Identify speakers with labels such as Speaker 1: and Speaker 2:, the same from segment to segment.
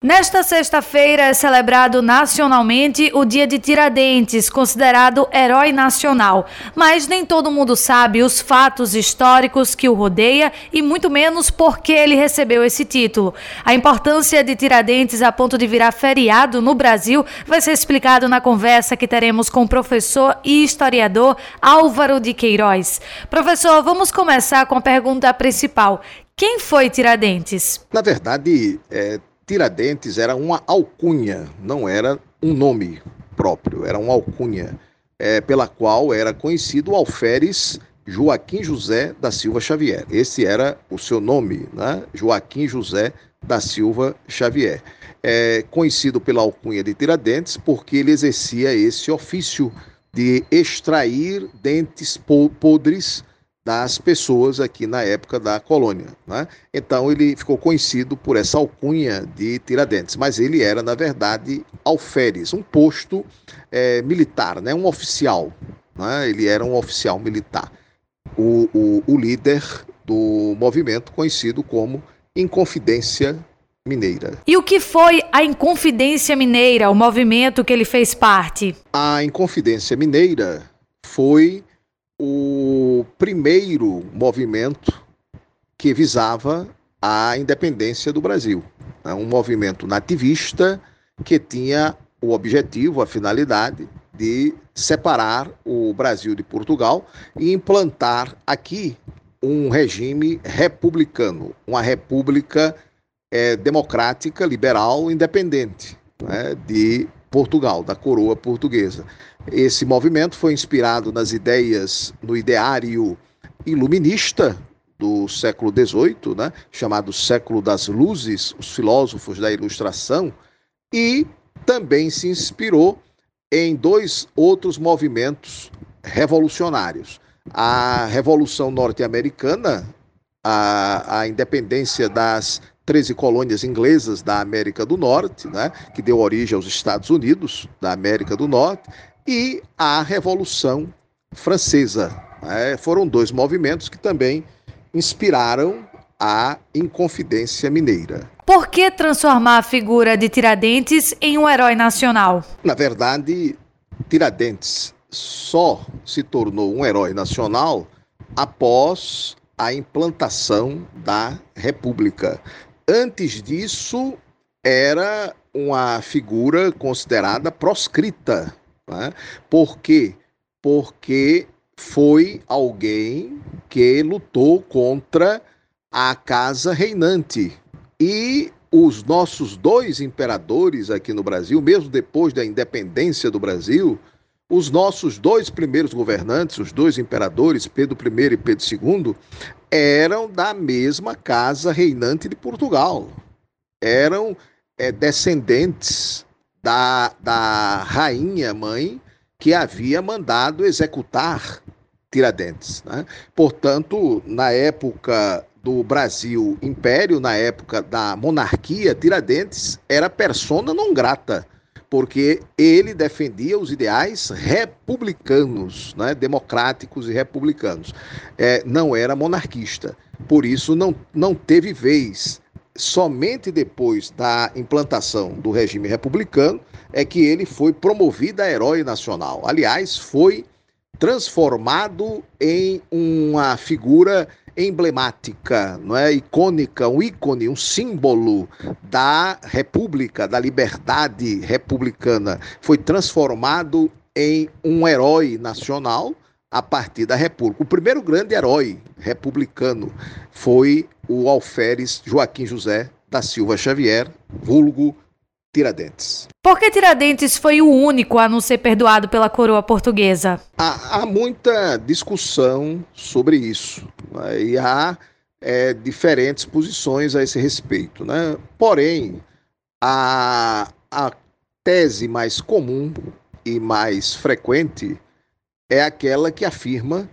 Speaker 1: Nesta sexta-feira é celebrado nacionalmente o Dia de Tiradentes, considerado herói nacional. Mas nem todo mundo sabe os fatos históricos que o rodeia e muito menos por que ele recebeu esse título. A importância de Tiradentes a ponto de virar feriado no Brasil vai ser explicado na conversa que teremos com o professor e historiador Álvaro de Queiroz. Professor, vamos começar com a pergunta principal. Quem foi Tiradentes?
Speaker 2: Na verdade, é, Tiradentes era uma alcunha, não era um nome próprio, era uma alcunha, é, pela qual era conhecido o alferes Joaquim José da Silva Xavier. Esse era o seu nome, né? Joaquim José da Silva Xavier. É conhecido pela alcunha de Tiradentes porque ele exercia esse ofício de extrair dentes podres das pessoas aqui na época da colônia. Né? Então ele ficou conhecido por essa alcunha de Tiradentes, mas ele era, na verdade, alferes, um posto é, militar, né? um oficial. Né? Ele era um oficial militar, o, o, o líder do movimento conhecido como Inconfidência Mineira.
Speaker 1: E o que foi a Inconfidência Mineira, o movimento que ele fez parte?
Speaker 2: A Inconfidência Mineira foi o primeiro movimento que visava a independência do Brasil. É um movimento nativista que tinha o objetivo, a finalidade de separar o Brasil de Portugal e implantar aqui um regime republicano, uma república é, democrática, liberal, independente né, de Portugal, da coroa portuguesa. Esse movimento foi inspirado nas ideias, no ideário iluminista do século XVIII, né, chamado século das luzes, os filósofos da ilustração, e também se inspirou em dois outros movimentos revolucionários. A Revolução Norte-Americana, a, a independência das 13 colônias inglesas da América do Norte, né, que deu origem aos Estados Unidos da América do Norte, e a Revolução Francesa. Né, foram dois movimentos que também inspiraram a Inconfidência Mineira.
Speaker 1: Por que transformar a figura de Tiradentes em um herói nacional?
Speaker 2: Na verdade, Tiradentes só se tornou um herói nacional após a implantação da República. Antes disso, era uma figura considerada proscrita. Né? Por quê? Porque foi alguém que lutou contra a casa reinante. E os nossos dois imperadores aqui no Brasil, mesmo depois da independência do Brasil, os nossos dois primeiros governantes, os dois imperadores, Pedro I e Pedro II, eram da mesma casa reinante de Portugal. Eram é, descendentes da, da rainha mãe que havia mandado executar Tiradentes. Né? Portanto, na época do Brasil Império, na época da monarquia, Tiradentes era persona non grata porque ele defendia os ideais republicanos, né, democráticos e republicanos. É, não era monarquista. Por isso, não, não teve vez. Somente depois da implantação do regime republicano é que ele foi promovido a herói nacional. Aliás, foi transformado em uma figura emblemática, não é icônica, um ícone, um símbolo da República, da liberdade republicana, foi transformado em um herói nacional a partir da República. O primeiro grande herói republicano foi o alferes Joaquim José da Silva Xavier, vulgo Tiradentes.
Speaker 1: Por que Tiradentes foi o único a não ser perdoado pela coroa portuguesa?
Speaker 2: Há, há muita discussão sobre isso. Né? E há é, diferentes posições a esse respeito. Né? Porém, a, a tese mais comum e mais frequente é aquela que afirma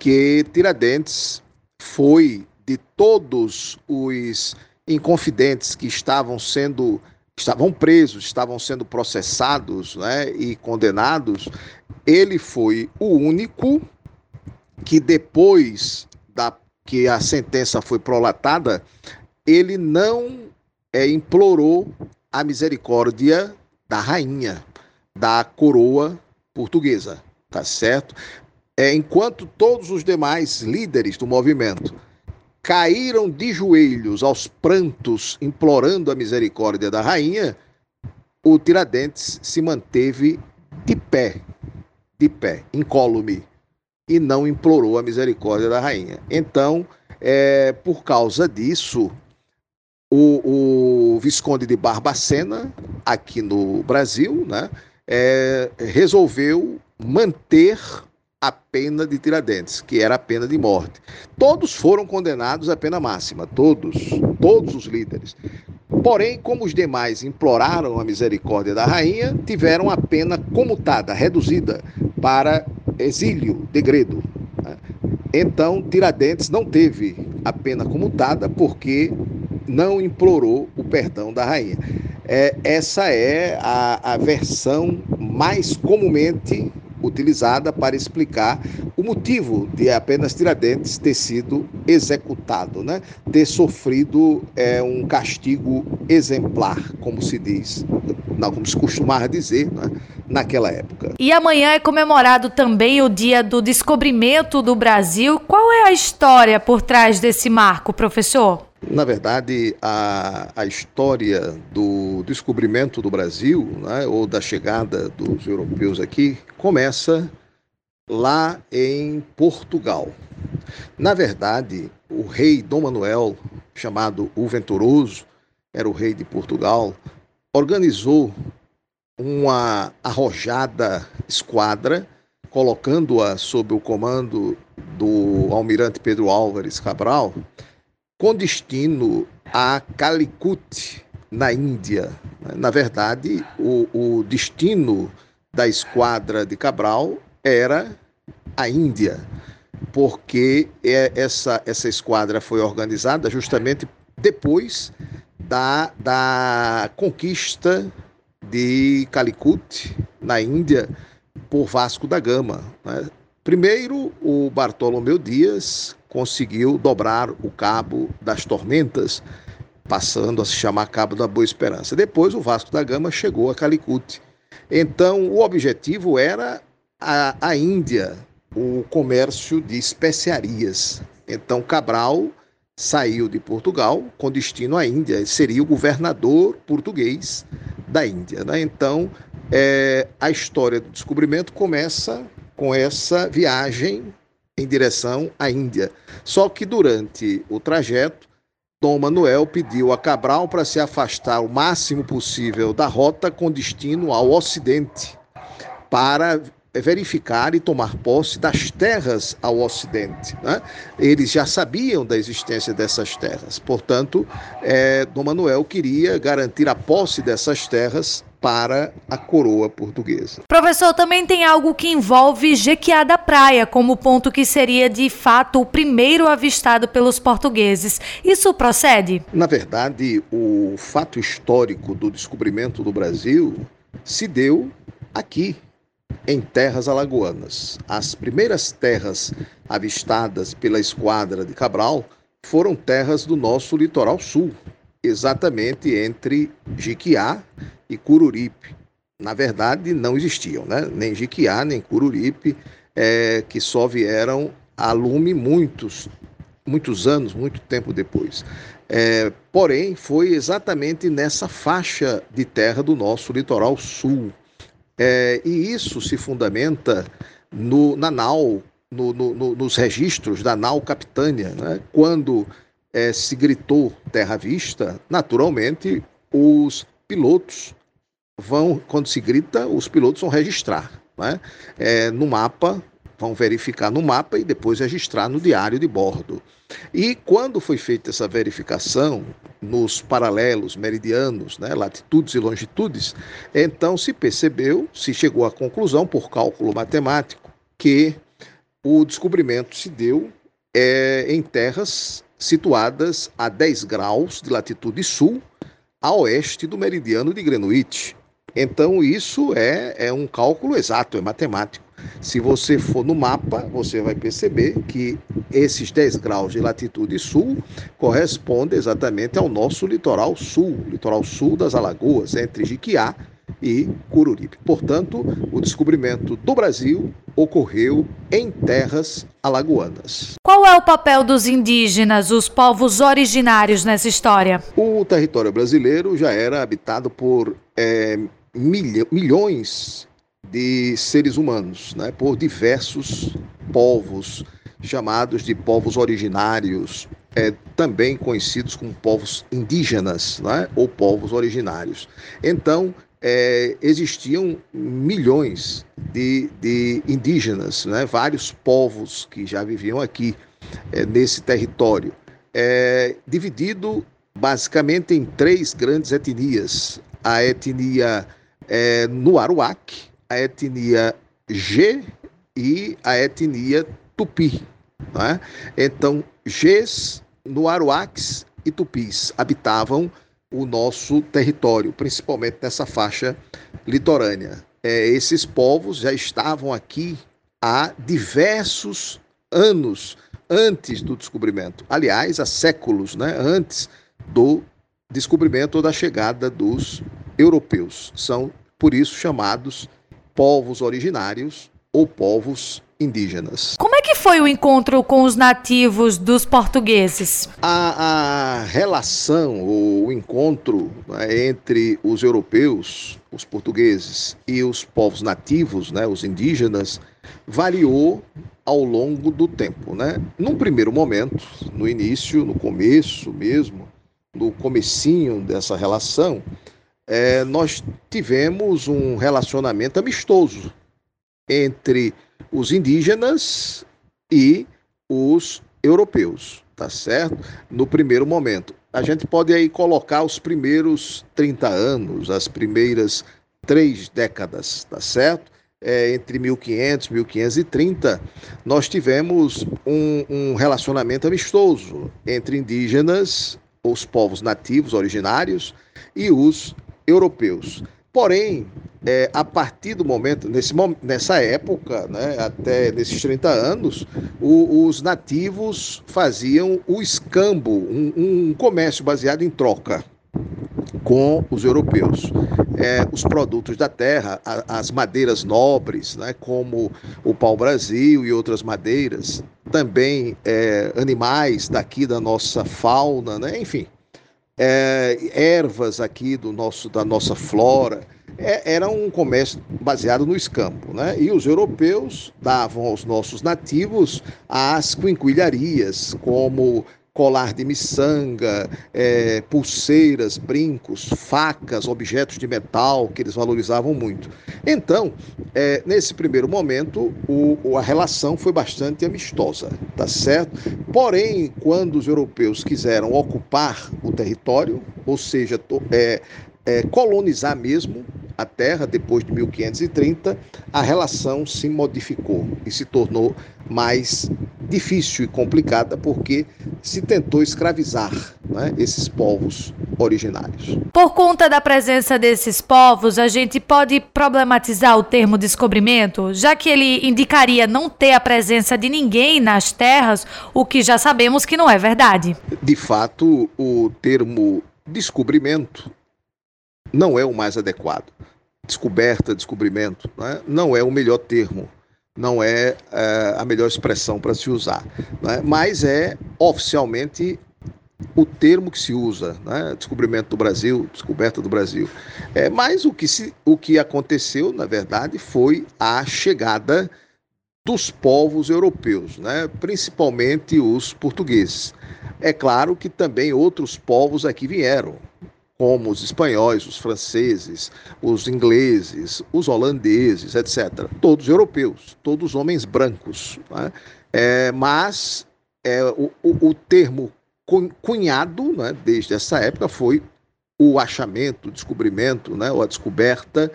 Speaker 2: que Tiradentes foi de todos os inconfidentes que estavam sendo estavam presos, estavam sendo processados né, e condenados, ele foi o único que depois da que a sentença foi prolatada, ele não é, implorou a misericórdia da rainha, da coroa portuguesa, tá certo? É, enquanto todos os demais líderes do movimento caíram de joelhos aos prantos, implorando a misericórdia da rainha, o Tiradentes se manteve de pé, de pé, incólume, e não implorou a misericórdia da rainha. Então, é, por causa disso, o, o, Visconde de Barbacena, aqui no Brasil, né, é, resolveu manter pena de Tiradentes, que era a pena de morte. Todos foram condenados à pena máxima, todos, todos os líderes. Porém, como os demais imploraram a misericórdia da rainha, tiveram a pena comutada, reduzida para exílio, degredo. Né? Então, Tiradentes não teve a pena comutada porque não implorou o perdão da rainha. É, essa é a, a versão mais comumente utilizada para explicar o motivo de apenas Tiradentes ter sido executado, né? ter sofrido é, um castigo exemplar, como se diz, não, como se costumava dizer né? naquela época.
Speaker 1: E amanhã é comemorado também o dia do descobrimento do Brasil. Qual é a história por trás desse marco, professor?
Speaker 2: Na verdade, a, a história do descobrimento do Brasil, né, ou da chegada dos europeus aqui, começa lá em Portugal. Na verdade, o rei Dom Manuel, chamado o Venturoso, era o rei de Portugal, organizou uma arrojada esquadra, colocando-a sob o comando do almirante Pedro Álvares Cabral, com destino a Calicut, na Índia. Na verdade, o, o destino da esquadra de Cabral era a Índia, porque é, essa, essa esquadra foi organizada justamente depois da, da conquista de Calicut, na Índia, por Vasco da Gama. Né? Primeiro, o Bartolomeu Dias conseguiu dobrar o Cabo das Tormentas, passando a se chamar Cabo da Boa Esperança. Depois, o Vasco da Gama chegou a Calicut. Então, o objetivo era a, a Índia, o comércio de especiarias. Então, Cabral saiu de Portugal com destino à Índia, seria o governador português da Índia. Né? Então, é, a história do descobrimento começa com essa viagem em direção à Índia. Só que durante o trajeto, Dom Manuel pediu a Cabral para se afastar o máximo possível da rota com destino ao Ocidente, para verificar e tomar posse das terras ao Ocidente. Né? Eles já sabiam da existência dessas terras, portanto, é, Dom Manuel queria garantir a posse dessas terras para a coroa portuguesa.
Speaker 1: Professor, também tem algo que envolve Jequiá da Praia como ponto que seria de fato o primeiro avistado pelos portugueses. Isso procede?
Speaker 2: Na verdade, o fato histórico do descobrimento do Brasil se deu aqui, em terras alagoanas. As primeiras terras avistadas pela esquadra de Cabral foram terras do nosso litoral sul, exatamente entre Jiquiá e Cururipe. Na verdade, não existiam, né? nem Jiquiá, nem Cururipe, é, que só vieram a lume muitos, muitos anos, muito tempo depois. É, porém, foi exatamente nessa faixa de terra do nosso litoral sul. É, e isso se fundamenta no, na NAU, no, no, nos registros da NAU Capitânia, né? quando é, se gritou terra vista, naturalmente os pilotos vão, quando se grita, os pilotos vão registrar né? É, no mapa, vão verificar no mapa e depois registrar no diário de bordo. E quando foi feita essa verificação nos paralelos meridianos, né, latitudes e longitudes, então se percebeu, se chegou à conclusão, por cálculo matemático, que o descobrimento se deu é, em terras situadas a 10 graus de latitude sul, a oeste do meridiano de Greenwich. Então, isso é, é um cálculo exato, é matemático. Se você for no mapa, você vai perceber que esses 10 graus de latitude sul correspondem exatamente ao nosso litoral sul, litoral sul das Alagoas, entre Jiquiá e Cururipe. Portanto, o descobrimento do Brasil ocorreu em terras alagoanas.
Speaker 1: Qual é o papel dos indígenas, os povos originários nessa história?
Speaker 2: O território brasileiro já era habitado por é, milhões de seres humanos, né, por diversos povos chamados de povos originários, é, também conhecidos como povos indígenas né, ou povos originários. Então, é, existiam milhões de, de indígenas, né? vários povos que já viviam aqui é, nesse território, é, dividido basicamente em três grandes etnias: a etnia é, Nuaruac, a etnia G e a etnia Tupi. Né? Então, Gs, Nuaruacs e Tupis habitavam o nosso território, principalmente nessa faixa litorânea. É, esses povos já estavam aqui há diversos anos antes do descobrimento. Aliás, há séculos né, antes do descobrimento ou da chegada dos europeus. São, por isso, chamados povos originários ou povos indígenas.
Speaker 1: Como é que foi o encontro com os nativos dos portugueses?
Speaker 2: A, a relação, o encontro né, entre os europeus, os portugueses e os povos nativos, né, os indígenas, variou ao longo do tempo, né? Num primeiro momento, no início, no começo mesmo, no comecinho dessa relação, é, nós tivemos um relacionamento amistoso entre os indígenas e os europeus, tá certo? No primeiro momento. A gente pode aí colocar os primeiros 30 anos, as primeiras três décadas, tá certo? É, entre 1500 e 1530, nós tivemos um, um relacionamento amistoso entre indígenas, os povos nativos originários, e os europeus. Porém, é, a partir do momento, nesse, nessa época, né, até nesses 30 anos, o, os nativos faziam o escambo, um, um comércio baseado em troca com os europeus. É, os produtos da terra, a, as madeiras nobres, né, como o pau-brasil e outras madeiras, também é, animais daqui da nossa fauna, né, enfim, é, ervas aqui do nosso, da nossa flora. É, era um comércio baseado no escampo, né? E os europeus davam aos nossos nativos as quinquilharias, como colar de miçanga, é, pulseiras, brincos, facas, objetos de metal que eles valorizavam muito. Então, é, nesse primeiro momento, o, a relação foi bastante amistosa, tá certo? Porém, quando os europeus quiseram ocupar o território, ou seja, é, é, colonizar mesmo a Terra depois de 1530, a relação se modificou e se tornou mais difícil e complicada porque se tentou escravizar né, esses povos originários.
Speaker 1: Por conta da presença desses povos, a gente pode problematizar o termo descobrimento, já que ele indicaria não ter a presença de ninguém nas terras, o que já sabemos que não é verdade.
Speaker 2: De fato, o termo descobrimento não é o mais adequado. Descoberta, descobrimento, né? não é o melhor termo, não é, é a melhor expressão para se usar, né? mas é oficialmente o termo que se usa, né? descobrimento do Brasil, descoberta do Brasil. É, mas o que, se, o que aconteceu, na verdade, foi a chegada dos povos europeus, né? principalmente os portugueses. É claro que também outros povos aqui vieram, como os espanhóis, os franceses, os ingleses, os holandeses, etc. Todos europeus, todos homens brancos. Né? É, mas é, o, o, o, termo cunhado, né, desde essa época, foi o achamento, o descobrimento, né, ou a descoberta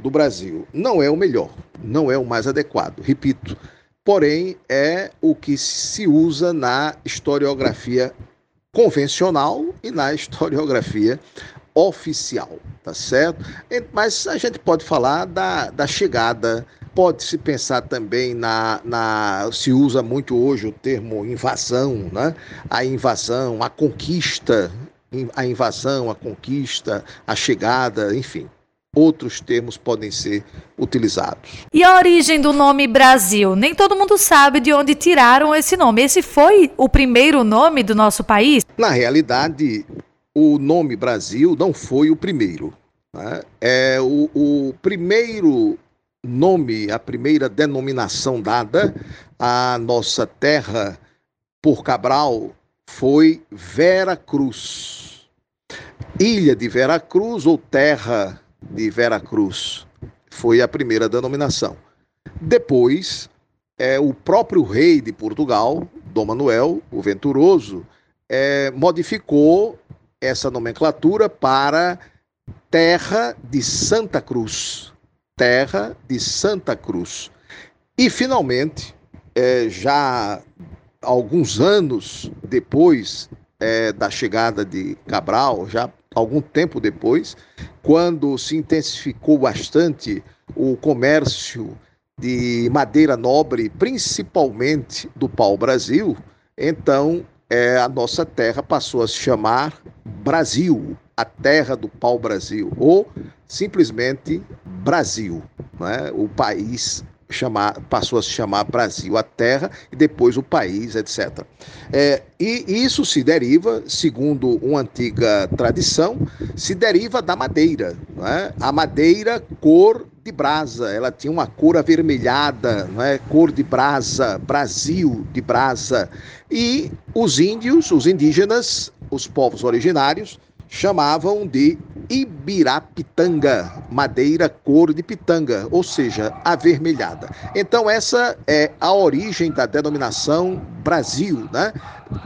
Speaker 2: do Brasil. Não é o melhor, não é o mais adequado, repito. Porém, é o que se usa na historiografia convencional e na historiografia oficial, tá certo? Mas a gente pode falar da, da chegada Pode-se pensar também na, na. Se usa muito hoje o termo invasão, né? A invasão, a conquista, a invasão, a conquista, a chegada, enfim. Outros termos podem ser utilizados.
Speaker 1: E a origem do nome Brasil? Nem todo mundo sabe de onde tiraram esse nome. Esse foi o primeiro nome do nosso país?
Speaker 2: Na realidade, o nome Brasil não foi o primeiro. Né? É o, o primeiro nome, a primeira denominação dada à nossa terra por Cabral foi Vera Cruz. Ilha de Vera Cruz ou terra de Vera Cruz foi a primeira denominação. Depois, é, o próprio rei de Portugal, Dom Manuel, o Venturoso, é, modificou essa nomenclatura para Terra de Santa Cruz terra de Santa Cruz. E, finalmente, é, já alguns anos depois é, da chegada de Cabral, já algum tempo depois, quando se intensificou bastante o comércio de madeira nobre, principalmente do pau-brasil, então é, a nossa terra passou a se chamar Brasil, a terra do pau-brasil, ou simplesmente Brasil. Né? O país chamar, passou a se chamar Brasil, a terra, e depois o país, etc. É, e isso se deriva, segundo uma antiga tradição, se deriva da madeira. Né? A madeira cor de brasa, ela tinha uma cor avermelhada, é? cor de brasa, Brasil de brasa. E os índios, os indígenas, os povos originários, chamavam de Ibirapitanga, madeira cor de pitanga, ou seja, avermelhada. Então essa é a origem da denominação Brasil, né?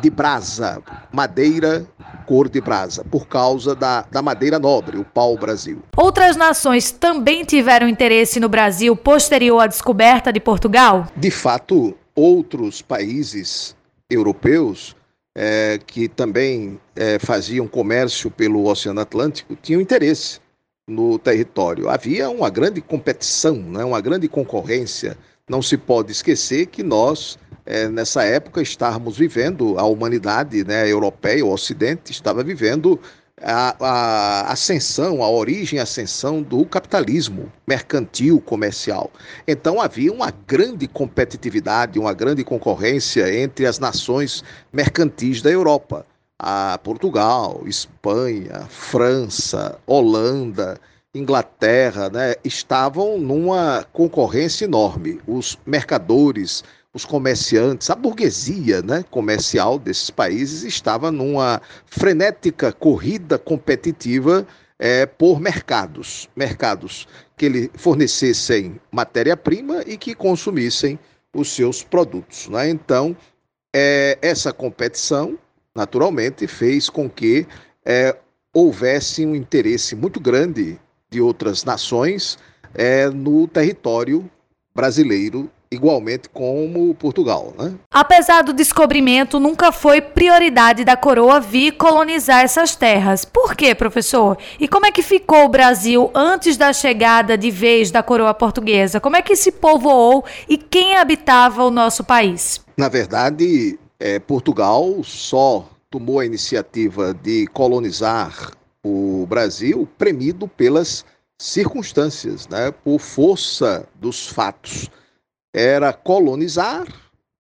Speaker 2: De brasa, madeira cor de brasa, por causa da, da madeira nobre, o pau-brasil.
Speaker 1: Outras nações também tiveram interesse no Brasil posterior à descoberta de Portugal?
Speaker 2: De fato, outros países europeus é, que também é, faziam comércio pelo Oceano Atlântico tinham interesse no território. Havia uma grande competição, né, uma grande concorrência. Não se pode esquecer que nós, é, nessa época, estávamos vivendo, a humanidade né, europeia, o Ocidente, estava vivendo a, a ascensão, a origem e ascensão do capitalismo mercantil comercial. Então havia uma grande competitividade, uma grande concorrência entre as nações mercantis da Europa. A Portugal, Espanha, França, Holanda, Inglaterra, né, estavam numa concorrência enorme. Os mercadores, os comerciantes, a burguesia né, comercial desses países estava numa frenética corrida competitiva é, por mercados, mercados que lhe fornecessem matéria-prima e que consumissem os seus produtos. Né? Então, é, essa competição, naturalmente, fez com que é, houvesse um interesse muito grande de outras nações é, no território brasileiro igualmente como Portugal. Né?
Speaker 1: Apesar do descobrimento, nunca foi prioridade da coroa vir colonizar essas terras. Por quê, professor? E como é que ficou o Brasil antes da chegada de vez da coroa portuguesa? Como é que se povoou e quem habitava o nosso país?
Speaker 2: Na verdade, é, Portugal só tomou a iniciativa de colonizar o Brasil premido pelas circunstâncias, né, por força dos fatos era colonizar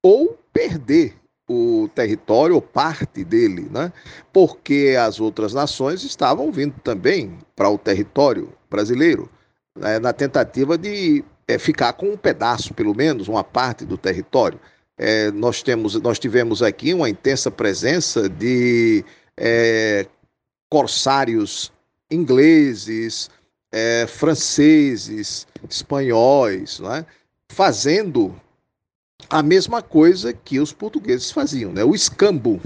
Speaker 2: ou perder o território ou parte dele, né? porque as outras nações estavam vindo também para o território brasileiro, né? na tentativa de é, ficar com um pedaço, pelo menos, uma parte do território. É, nós, temos, nós tivemos aqui uma intensa presença de é, corsários ingleses, franceses, espanhóis, né? Fazendo a mesma coisa que os portugueses faziam, né? o escambo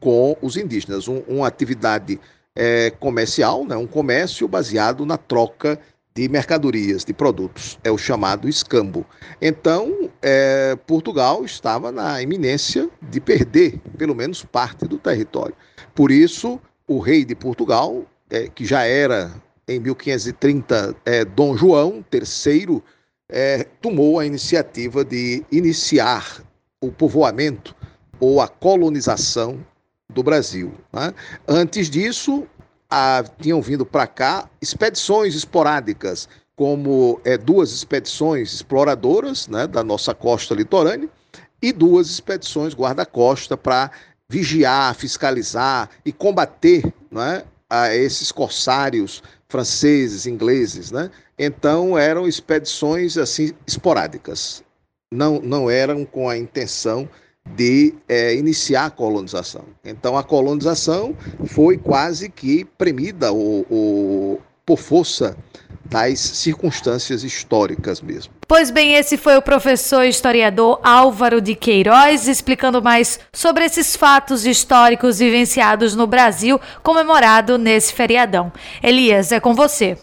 Speaker 2: com os indígenas, um, uma atividade é, comercial, né? um comércio baseado na troca de mercadorias, de produtos, é o chamado escambo. Então, é, Portugal estava na iminência de perder pelo menos parte do território. Por isso, o rei de Portugal, é, que já era em 1530 é, Dom João III, é, tomou a iniciativa de iniciar o povoamento ou a colonização do Brasil. Né? Antes disso, a, tinham vindo para cá expedições esporádicas, como é, duas expedições exploradoras né, da nossa costa litorânea e duas expedições guarda-costa para vigiar, fiscalizar e combater né, a esses corsários franceses, ingleses, né? Então eram expedições assim esporádicas, não não eram com a intenção de é, iniciar a colonização. Então a colonização foi quase que premida ou, ou por força das circunstâncias históricas mesmo.
Speaker 1: Pois bem, esse foi o professor historiador Álvaro de Queiroz explicando mais sobre esses fatos históricos vivenciados no Brasil, comemorado nesse feriadão. Elias, é com você.